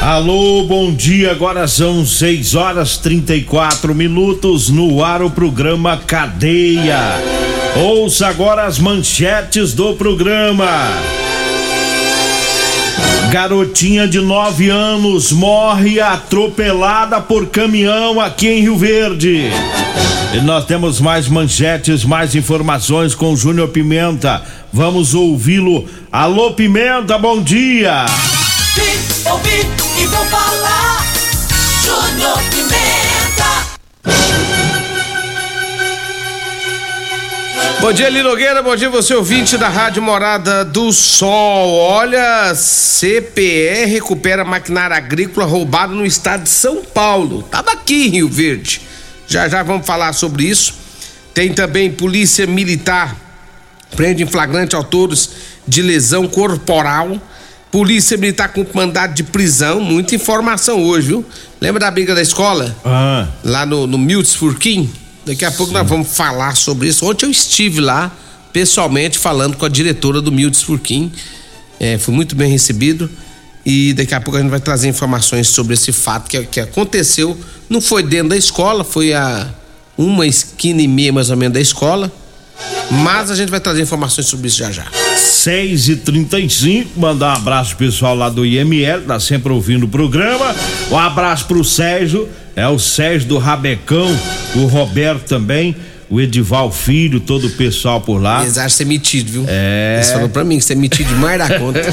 Alô, bom dia. Agora são 6 horas 34 minutos no ar o programa Cadeia. Ouça agora as manchetes do programa. Garotinha de 9 anos morre atropelada por caminhão aqui em Rio Verde. E nós temos mais manchetes, mais informações com Júnior Pimenta. Vamos ouvi-lo. Alô, Pimenta, bom dia. Vim, ouvi e vou falar. Júnior Pimenta. Bom dia, Linogueira. Bom dia, você ouvinte da Rádio Morada do Sol. Olha, CPE recupera maquinária agrícola roubada no estado de São Paulo. Tava aqui em Rio Verde. Já já vamos falar sobre isso. Tem também Polícia Militar prende em flagrante autores de lesão corporal. Polícia Militar com mandado de prisão. Muita informação hoje, viu? Lembra da briga da escola? Ah, Lá no, no Miltz Furquim? Daqui a pouco nós vamos falar sobre isso. Ontem eu estive lá, pessoalmente, falando com a diretora do Miltz Furquim. É, fui muito bem recebido. E daqui a pouco a gente vai trazer informações sobre esse fato que, que aconteceu. Não foi dentro da escola, foi a uma esquina e meia mais ou menos da escola. Mas a gente vai trazer informações sobre isso já já. 6 e 35 mandar um abraço pessoal lá do IML, tá sempre ouvindo o programa. Um abraço pro Sérgio, é o Sérgio do Rabecão, o Roberto também, o Edival Filho, todo o pessoal por lá. Eles acham ser metido, viu? É. Eles falaram pra mim que você é metido demais da conta.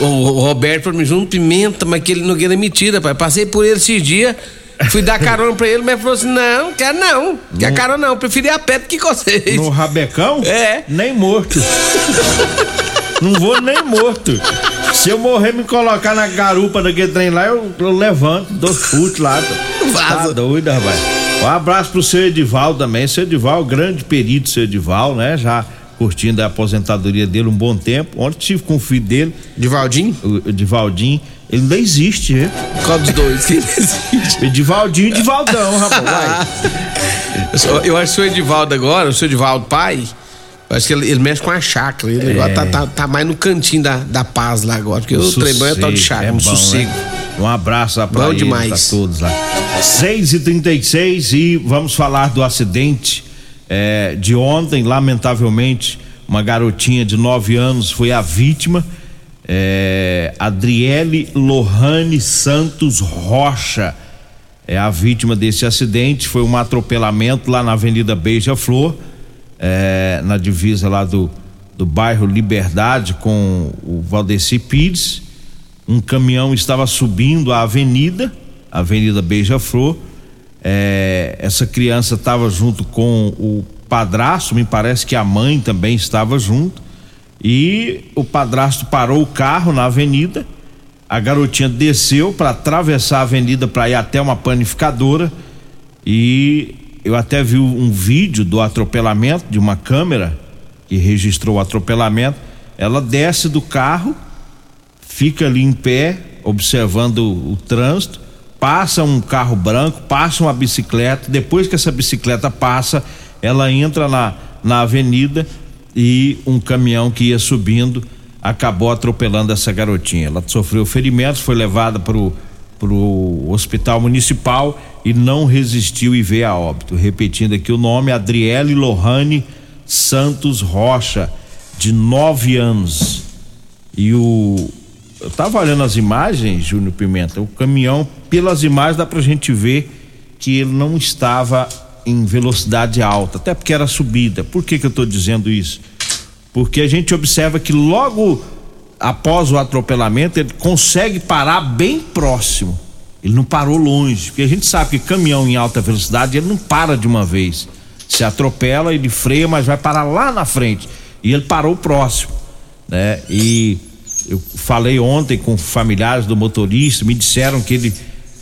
O, o- o Roberto falou, me junto pimenta, mas que ele não quer mentira, pai. Passei por ele esses dias, fui dar carona pra ele, mas falou assim: não, quer não. Quer carona não, preferi a pé do que com vocês. No Rabecão? É. Nem morto. Não vou nem morto. Se eu morrer me colocar na garupa daquele trem lá, eu, eu levanto, dou chute lá. Tá Vaza. doido, rapaz. Um abraço pro seu Edival também. Seu Edival, grande perito, seu Edival, né? Já curtindo a aposentadoria dele um bom tempo. Ontem tive com o filho dele, Divaldinho? o Edivaldinho. Ele ainda existe, né? Qual dos dois? que existe? Edivaldinho e Edivaldão, rapaz. Vai. Eu acho que o Edivaldo agora, o seu Edivaldo pai, eu acho que ele, ele mexe com a chácara. Ele agora tá, tá, tá mais no cantinho da, da paz lá agora, porque o trem é tal de chácara, é um bom, sossego. né? Um abraço pra Bom eles, demais. todos lá. 6 e 36 e vamos falar do acidente é, de ontem. Lamentavelmente, uma garotinha de 9 anos foi a vítima. É, Adriele Lohane Santos Rocha é a vítima desse acidente. Foi um atropelamento lá na Avenida Beija-Flor, é, na divisa lá do, do bairro Liberdade com o Valdeci Pires. Um caminhão estava subindo a avenida, a Avenida Beija-Flor. É, essa criança estava junto com o padrasto, me parece que a mãe também estava junto. E o padrasto parou o carro na avenida. A garotinha desceu para atravessar a avenida para ir até uma panificadora. E eu até vi um vídeo do atropelamento de uma câmera que registrou o atropelamento. Ela desce do carro, fica ali em pé, observando o, o trânsito. Passa um carro branco, passa uma bicicleta. Depois que essa bicicleta passa, ela entra na, na avenida e um caminhão que ia subindo acabou atropelando essa garotinha. Ela sofreu ferimentos, foi levada para o hospital municipal e não resistiu e veio a óbito. Repetindo aqui o nome, Adriele Lohane Santos Rocha, de nove anos. E o. Eu tava olhando as imagens, Júnior Pimenta, o caminhão, pelas imagens dá pra gente ver que ele não estava em velocidade alta, até porque era subida. Por que que eu tô dizendo isso? Porque a gente observa que logo após o atropelamento ele consegue parar bem próximo. Ele não parou longe, porque a gente sabe que caminhão em alta velocidade ele não para de uma vez. Se atropela, ele freia, mas vai parar lá na frente. E ele parou próximo, né? E eu falei ontem com familiares do motorista, me disseram que ele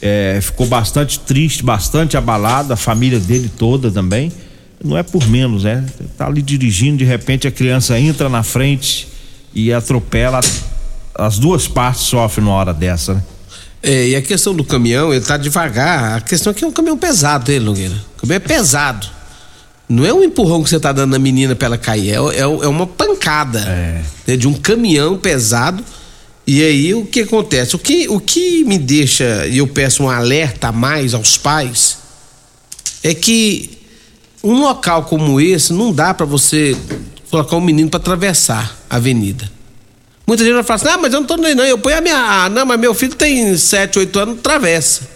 é, ficou bastante triste, bastante abalado, a família dele toda também. Não é por menos, né? Tá ali dirigindo, de repente a criança entra na frente e atropela. As duas partes sofrem numa hora dessa, né? É, e a questão do caminhão, ele tá devagar. A questão é que é um caminhão pesado, ele, Nogueira. O caminhão é pesado. Não é um empurrão que você tá dando na menina pra ela cair, é, é, é uma pancada É. né, de um caminhão pesado. E aí o que acontece? O que, o que me deixa, e eu peço um alerta a mais aos pais, é que um local como esse não dá pra você colocar um menino pra atravessar a avenida. Muita gente vai falar assim, ah, mas eu não tô nem não, eu ponho a minha. Ah, não, mas meu filho tem 7, 8 anos, atravessa.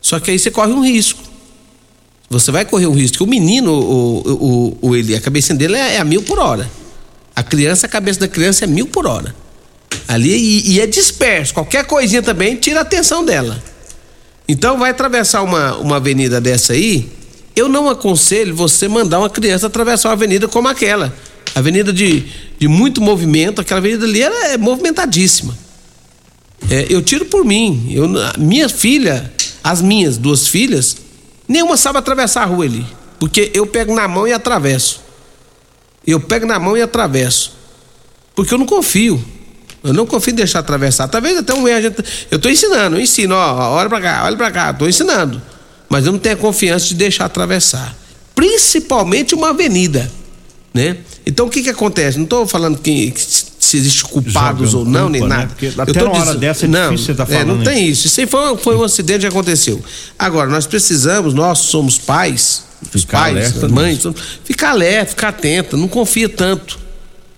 Só que aí você corre um risco. Você vai correr um risco. que O menino, o, o, o, ele, a cabeça dele é, é a mil por hora. A criança, a cabeça da criança é mil por hora. Ali e, e é disperso. Qualquer coisinha também tira a atenção dela. Então vai atravessar uma, uma avenida dessa aí. Eu não aconselho você mandar uma criança atravessar uma avenida como aquela. Avenida de, de muito movimento, aquela avenida ali ela é movimentadíssima. É, eu tiro por mim. Eu, minha filha, as minhas duas filhas, nenhuma sabe atravessar a rua ali. Porque eu pego na mão e atravesso. Eu pego na mão e atravesso. Porque eu não confio. Eu não confio em deixar atravessar. Talvez até um erro. a gente- Eu estou ensinando, eu ensino, ó, olha pra cá, olha pra cá, estou ensinando. Mas eu não tenho a confiança de deixar atravessar. Principalmente uma avenida. Né? Então o que que acontece? Não estou falando que, se existe culpados Jogando ou não, nem culpa, né? nada. Porque Eu até tô numa hora diz- dessa é não, difícil você tá é, não falando tem isso. Isso aí foi, foi um acidente que aconteceu. Agora, nós precisamos, nós somos pais, os Ficar pais, alerta as mães, ficar alerta, ficar atento, não confia tanto.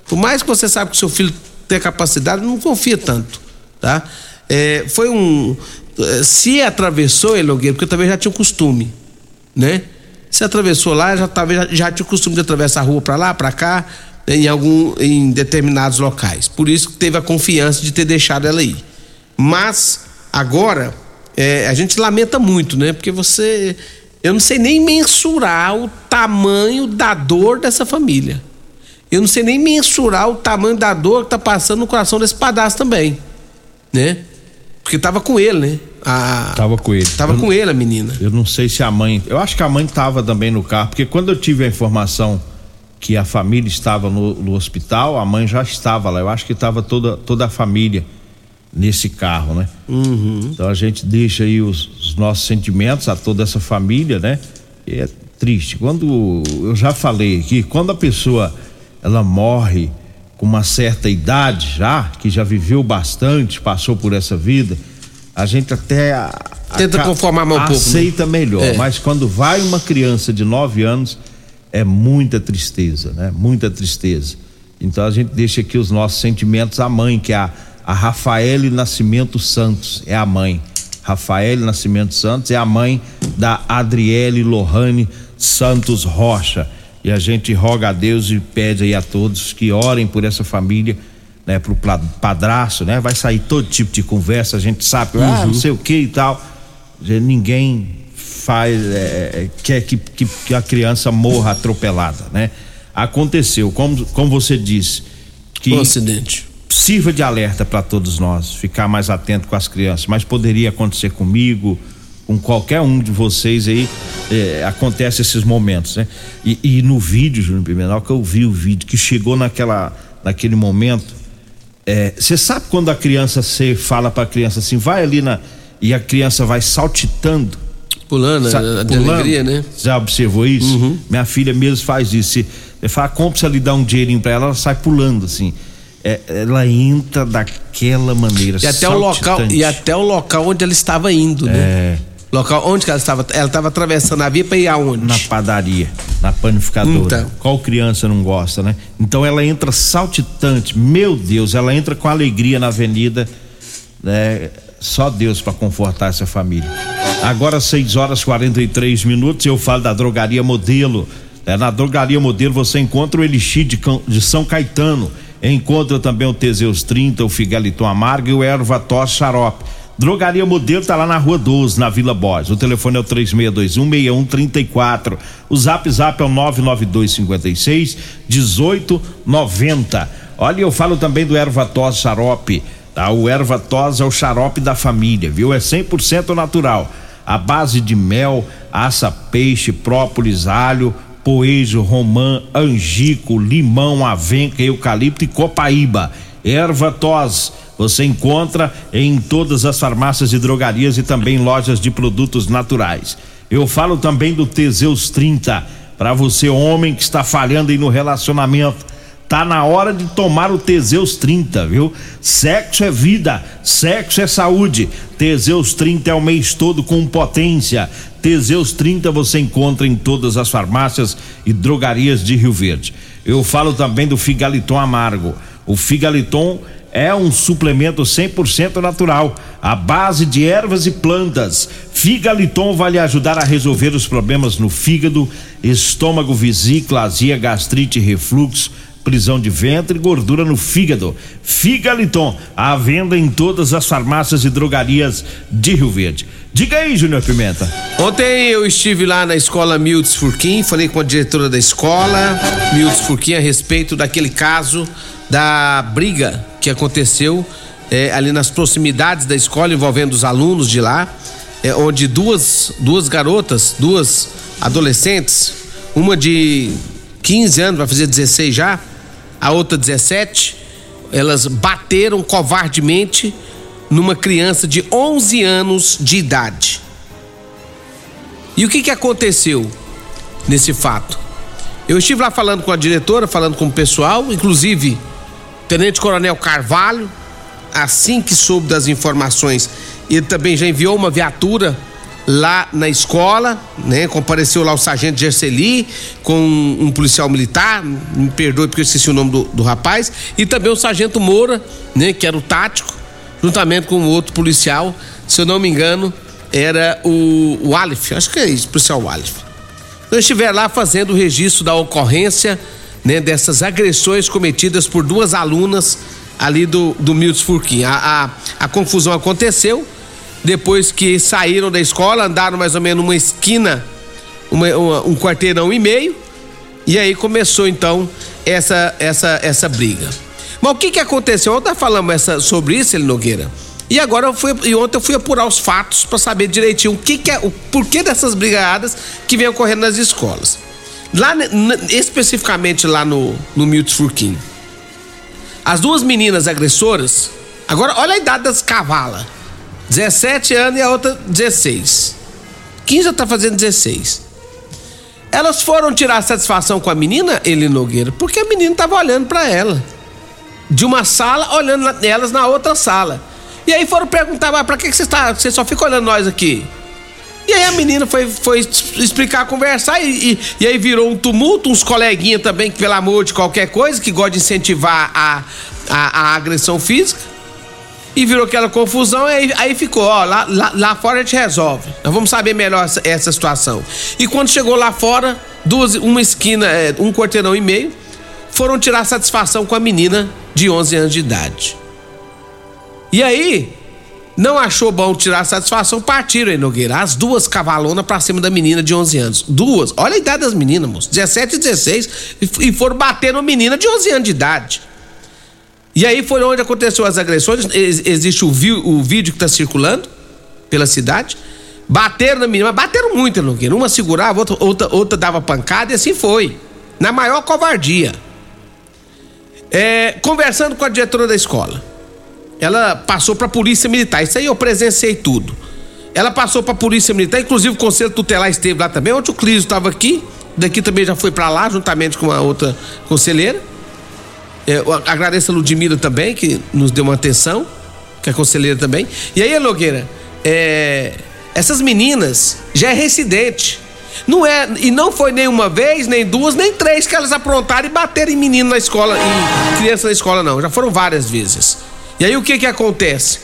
Por mais que você sabe que seu filho tem capacidade, não confia tanto, tá? É, foi um... eh, Se atravessou, Elogueiro, porque talvez já tinha o costume, né? Se atravessou lá, já talvez já, já tinha o costume de atravessar a rua para lá, para cá, em algum em determinados locais. Por isso que teve a confiança de ter deixado ela aí. Mas agora é, a gente lamenta muito, né? Porque você, eu não sei nem mensurar o tamanho da dor dessa família. Eu não sei nem mensurar o tamanho da dor que tá passando no coração desse padastro também, né? Porque tava com ele, né? A, Tava com ele. tava Eu com ele a menina. Eu não sei se a mãe. Eu acho que a mãe estava também no carro, porque quando eu tive a informação que a família estava no, no hospital, a mãe já estava lá. Eu acho que estava toda, toda a família nesse carro, né? Então a gente deixa aí os, os nossos sentimentos a toda essa família, né? E é triste. Quando eu já falei aqui, quando a pessoa ela morre com uma certa idade já, que já viveu bastante, passou por essa vida, a gente até a- Tenta conformar um pouco, né? aceita melhor, É. mas quando vai uma criança de 9 anos é muita tristeza, né? Muita tristeza. Então a gente deixa aqui os nossos sentimentos à mãe, que é a, a Rafaele Nascimento Santos, é a mãe. Rafaele Nascimento Santos é a mãe da Adriele Lohane Santos Rocha. E a gente roga a Deus e pede aí a todos que orem por essa família, né, pro padrasto, né? Vai sair todo tipo de conversa, a gente sabe, ah, não sei o que e tal. Ninguém faz é, quer que, que, que a criança morra atropelada, né? Aconteceu, como, como você disse, que Um acidente. sirva de alerta para todos nós, ficar mais atento com as crianças. Mas poderia acontecer comigo, com qualquer um de vocês aí, é, acontece esses momentos, né? E, e no vídeo, Júnior Pimentel, que eu vi o vídeo, que chegou naquela, naquele momento, você sabe quando a criança você fala para a criança assim, vai ali na e a criança vai saltitando, Pulando, sa- a, a de pulando? alegria, né? Já observou isso? Minha filha mesmo faz isso. Eu falo, compra se ali dar um dinheirinho para ela, ela sai pulando assim. É, ela entra daquela maneira. E até o local saltitante. e até o local onde ela estava indo, né? É. Local onde que ela estava? Ela estava atravessando a via para ir aonde? na padaria. na panificadora. Então. Qual criança não gosta, né? Então ela entra saltitante, meu Deus, ela entra com alegria na avenida, né? Só Deus para confortar essa família. Agora 6 horas 43 minutos, eu falo da drogaria modelo. É, na drogaria modelo você encontra o Elixir de, de São Caetano. Encontra também o Teseus 30, o Figaliton Amargo e o Erva Tos Xarope. Drogaria Modelo tá lá na Rua 12, na Vila Borges. O telefone é o 3621-6134. O zap zap é o 99256 1890. Olha, eu falo também do Erva Tos Xarope. Tá? O Erva Tos é o xarope da família, viu? É 100% natural. A base de mel, aça, peixe, própolis, alho, poejo, romã, angico, limão, avenca, eucalipto e copaíba. Erva tos, você encontra em todas as farmácias e drogarias e também lojas de produtos naturais. Eu falo também do Teseus 30, para você homem que está falhando aí no relacionamento. Tá na hora de tomar o Teseus 30, viu? Sexo é vida, sexo é saúde. Teseus 30 é o mês todo com potência. Teseus 30 você encontra em todas as farmácias e drogarias de Rio Verde. Eu falo também do Figaliton Amargo. O Figaliton é um suplemento 100% natural, à base de ervas e plantas. Figaliton vai lhe ajudar a resolver os problemas no fígado, estômago, vesícula, azia, gastrite, refluxo prisão de ventre e gordura no fígado. Figaliton, à venda em todas as farmácias e drogarias de Rio Verde. Diga aí, Júnior Pimenta. Ontem eu estive lá na escola Mildes Furquim, falei com a diretora da escola, Mildes Furquim, a respeito daquele caso da briga que aconteceu eh, ali nas proximidades da escola envolvendo os alunos de lá, eh, onde duas, duas garotas, duas adolescentes, uma de 15 anos, vai fazer 16 já, a outra 17, elas bateram covardemente numa criança de 11 anos de idade. E o que que aconteceu nesse fato? Eu estive lá falando com a diretora, falando com o pessoal, inclusive Tenente Coronel Carvalho, assim que soube das informações, ele também já enviou uma viatura lá na escola, né? Compareceu lá o sargento Gerceli com um policial militar, me perdoe porque eu esqueci o nome do, do rapaz, e também o sargento Moura, né? Que era o tático, juntamente com outro policial, se eu não me engano, era o, o Alif, acho que é isso, policial Alif. Então estiver lá fazendo o registro da ocorrência, né, dessas agressões cometidas por duas alunas ali do, do Milton Furquim. A, a, a confusão aconteceu depois que saíram da escola, andaram mais ou menos uma esquina, uma- uma- um quarteirão e meio, e aí começou então essa essa essa briga. Mas o que que aconteceu? Ontem falamos essa, sobre isso, Eli Nogueira. E agora eu fui, e ontem eu fui apurar os fatos para saber direitinho o que que é, o porquê dessas brigadas que vem ocorrendo nas escolas. Lá, especificamente lá no, no Milton. As duas meninas agressoras, agora olha a idade das cavalas. 17 anos e a outra 16. 15 já tá fazendo 16. Elas foram tirar satisfação com a menina, Eli Nogueira, porque a menina tava olhando para ela. De uma sala, olhando elas na outra sala. E aí foram perguntar, mas pra que, que você está. Você só fica olhando nós aqui? E aí a menina foi, foi explicar, conversar e, e, e aí virou um tumulto, uns coleguinhas também que, pelo amor de qualquer coisa, que gostam de incentivar a, a, a agressão física. E virou aquela confusão, aí, aí ficou, ó, lá, lá, lá fora a gente resolve. Nós vamos saber melhor essa, essa situação. E quando chegou lá fora, duas, uma esquina, é, um quarteirão e meio, foram tirar satisfação com a menina de 11 anos de idade. E aí, não achou bom tirar satisfação, partiram aí, Nogueira. As duas cavalonas pra cima da menina de 11 anos. Duas. Olha a idade das meninas, moço. 17 e 16. E, foram bater numa menina de 11 anos de idade. E aí foi onde aconteceu as agressões. Ex- existe o, vi- o vídeo que tá circulando pela cidade. Bateram na menina, bateram muito, Nogueira. Uma segurava, outra, outra, outra dava pancada e assim foi. Na maior covardia. É, conversando com a diretora da escola ela passou para a polícia militar. Isso aí eu presenciei tudo. Ela passou para a polícia militar, inclusive o conselho tutelar esteve lá também. Ontem o Clísio estava aqui, daqui também já foi para lá, juntamente com a outra conselheira. É, eu agradeço a Ludmila também, que nos deu uma atenção, que é conselheira também. E aí, Logueira, é, essas meninas já é residente. Não é, e não foi nem uma vez, nem duas, nem três que elas aprontaram e bateram em menino na escola, em criança na escola, não. Já foram várias vezes. E aí o que que acontece?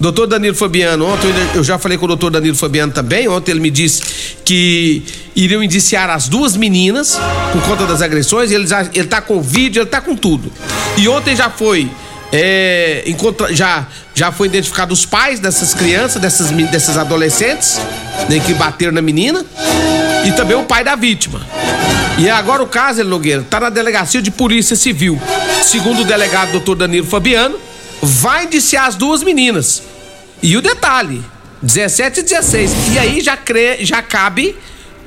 Doutor Danilo Fabiano, ontem eu já falei com o doutor Danilo Fabiano também. Ontem ele me disse que iriam indiciar as duas meninas por conta das agressões. Ele, já, ele tá com vídeo, ele tá com tudo. E ontem já foi. É, encontra, já, já foi identificado os pais dessas crianças, dessas, dessas adolescentes, né, que bateram na menina, e também o pai da vítima. E agora o caso, ele Nogueira, tá na delegacia de polícia civil. Segundo o delegado doutor Danilo Fabiano, vai indiciar as duas meninas. E o detalhe, 17 e 16. E aí já, já cabe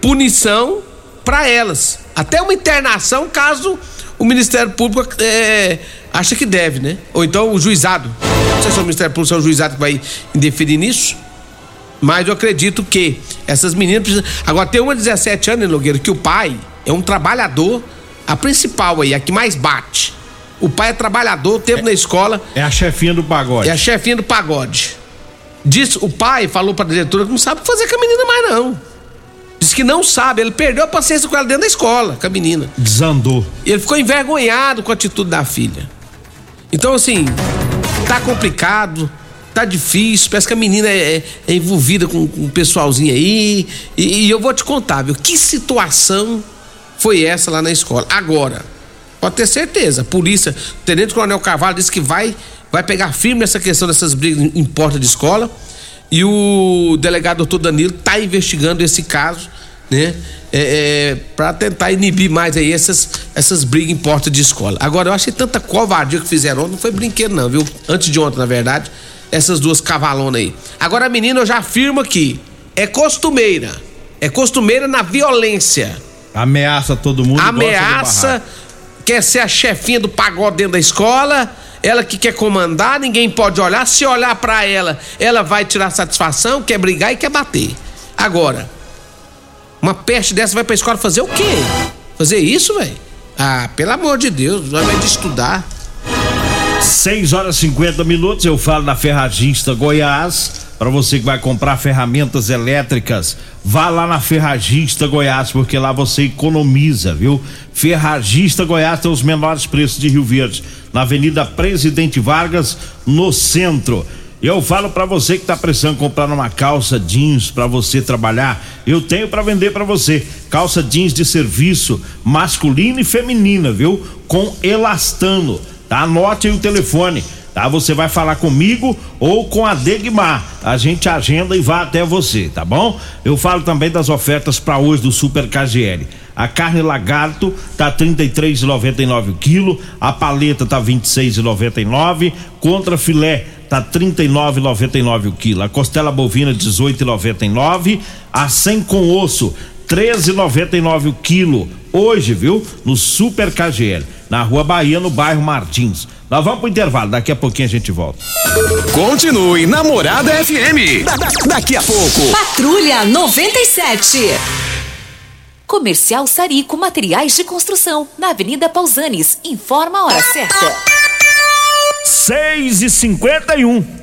punição para elas. Até uma internação caso o Ministério Público é, acha que deve, né? Ou então o juizado. Não sei se é o Ministério Público é o juizado que vai interferir nisso. Mas eu acredito que essas meninas precisam. Agora tem uma de 17 anos, Nogueira, que o pai é um trabalhador, a principal aí, a que mais bate. O pai é trabalhador, tempo é, na escola. É a chefinha do pagode. É a chefinha do pagode. Diz, o pai falou pra diretora que não sabe fazer com a menina mais, não. Diz que não sabe, ele perdeu a paciência com ela dentro da escola, com a menina. Desandou. Ele ficou envergonhado com a atitude da filha. Então, assim, tá complicado, tá difícil, parece que a menina é, é, é envolvida com, com um pessoalzinho aí. E, e, eu vou te contar, viu? Que situação foi essa lá na escola? Agora, pode ter certeza, a polícia, o Tenente Coronel Carvalho disse que vai vai pegar firme nessa questão dessas brigas em porta de escola. E o delegado doutor Danilo está investigando esse caso, né? É, é, para tentar inibir mais aí essas, essas brigas em porta de escola. Agora, eu achei tanta covardia que fizeram ontem, não foi brinquedo, não, viu? Antes de ontem, na verdade, essas duas cavalonas aí. Agora, a menina, eu já afirmo aqui, é costumeira. É costumeira na violência. Ameaça todo mundo. Ameaça, quer ser a chefinha do pagode dentro da escola ela que quer comandar, ninguém pode olhar. Se olhar para ela, ela vai tirar satisfação, quer brigar e quer bater. Agora, uma peste dessa vai pra escola fazer o quê? Fazer isso, velho? Ah, pelo amor de Deus, vai de estudar. 6 horas e 50 minutos, eu falo na Ferragista Goiás. Para você que vai comprar ferramentas elétricas, vá lá na Ferragista Goiás, porque lá você economiza, viu? Ferragista Goiás tem os menores preços de Rio Verde na Avenida Presidente Vargas, no centro. Eu falo para você que tá precisando comprar uma calça jeans para você trabalhar, eu tenho para vender para você. Calça jeans de serviço, masculina e feminina, viu? Com elastano. Tá? Anote aí o telefone tá? Você vai falar comigo ou com a Degmar. A gente agenda e vai até você, tá bom? Eu falo também das ofertas para hoje do Super KGL. A carne lagarto tá 33,99 o quilo, a paleta tá 26,99, contra filé tá 39,99 o quilo, a costela bovina 18,99, a 100 com osso 13,99 o quilo. Hoje, viu? No Super KGL, na Rua Bahia, no bairro Martins. Nós vamos pro intervalo, daqui a pouquinho a gente volta. Continue Namorada FM. Da, da, daqui a pouco. Patrulha 97. Comercial Sarico Materiais de Construção, na Avenida Pausanes. Informa a hora certa. 6 e 51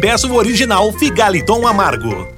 peço o original Figaliton Amargo.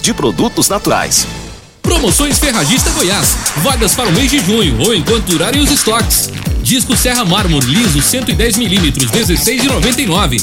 de produtos naturais. Promoções Ferragista Goiás. Vagas para o mês de junho ou enquanto durarem os estoques. Disco Serra Mármore liso 110 milímetros 16,99.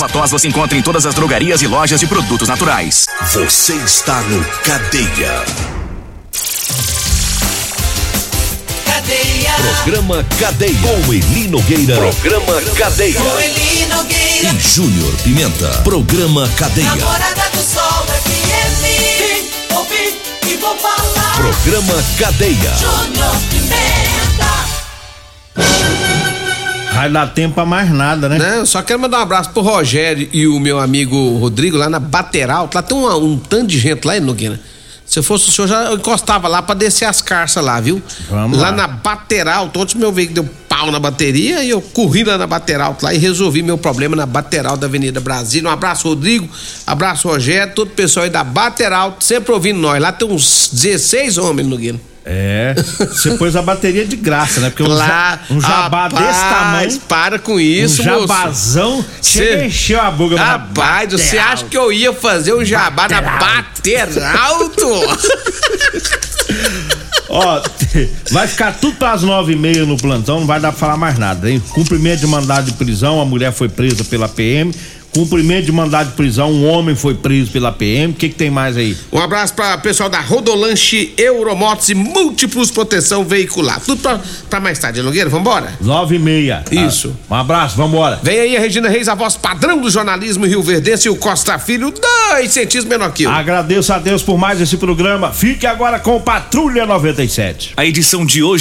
Ervatós você encontra em todas as drogarias e lojas de produtos naturais. Você está no Cadeia. Cadeia. Programa Cadeia. Com Eli Nogueira. Programa Cadeia. Com Eli Nogueira. E Júnior Pimenta. Programa Cadeia. Namorada do Sol FM. Vim, ouvi e vou falar. Programa Cadeia. Júnior Pimenta. Vai dar tempo pra mais nada, né? Não, só quero mandar um abraço pro Rogério e o meu amigo Rodrigo lá na Bateral. Lá tem um, um tanto de gente lá, hein, Nogueira? Se eu fosse o senhor, já encostava lá pra descer as carças lá, viu? Vamos lá. lá. na Bateral, todos meu veículo deu pau na bateria e eu corri lá na Bateral lá e resolvi meu problema na Bateral da Avenida Brasília. Um abraço, Rodrigo. Abraço, Rogério. Todo o pessoal aí da Bateral, sempre ouvindo nós. Lá tem uns 16 homens, Nogueira. É, você pôs a bateria de graça, né? Porque um, Lá, um jabá rapaz, desse tamanho. Para com isso, um jabazão, chega Cê- e encheu a boca. Rapaz, você acha que eu ia fazer um jabá na bater alto? Ó, vai ficar tudo pras nove e meia no plantão, não vai dar pra falar mais nada, hein? Cumprimento de mandado de prisão, a mulher foi presa pela PM. Cumprimento de mandado de prisão, um homem foi preso pela PM. O que, que tem mais aí? Um abraço para pessoal da Rodolanche Euromotos e Múltiplos Proteção Veicular. Tudo pra, pra mais tarde, Nogueira, vambora? Nove e meia. Isso. Um abraço, vambora. Vem aí a Regina Reis, a voz padrão do jornalismo Rio Verdense e o Costa Filho, dois centímetros menor que eu. Agradeço a Deus por mais esse programa. Fique agora com Patrulha 97. A edição de hoje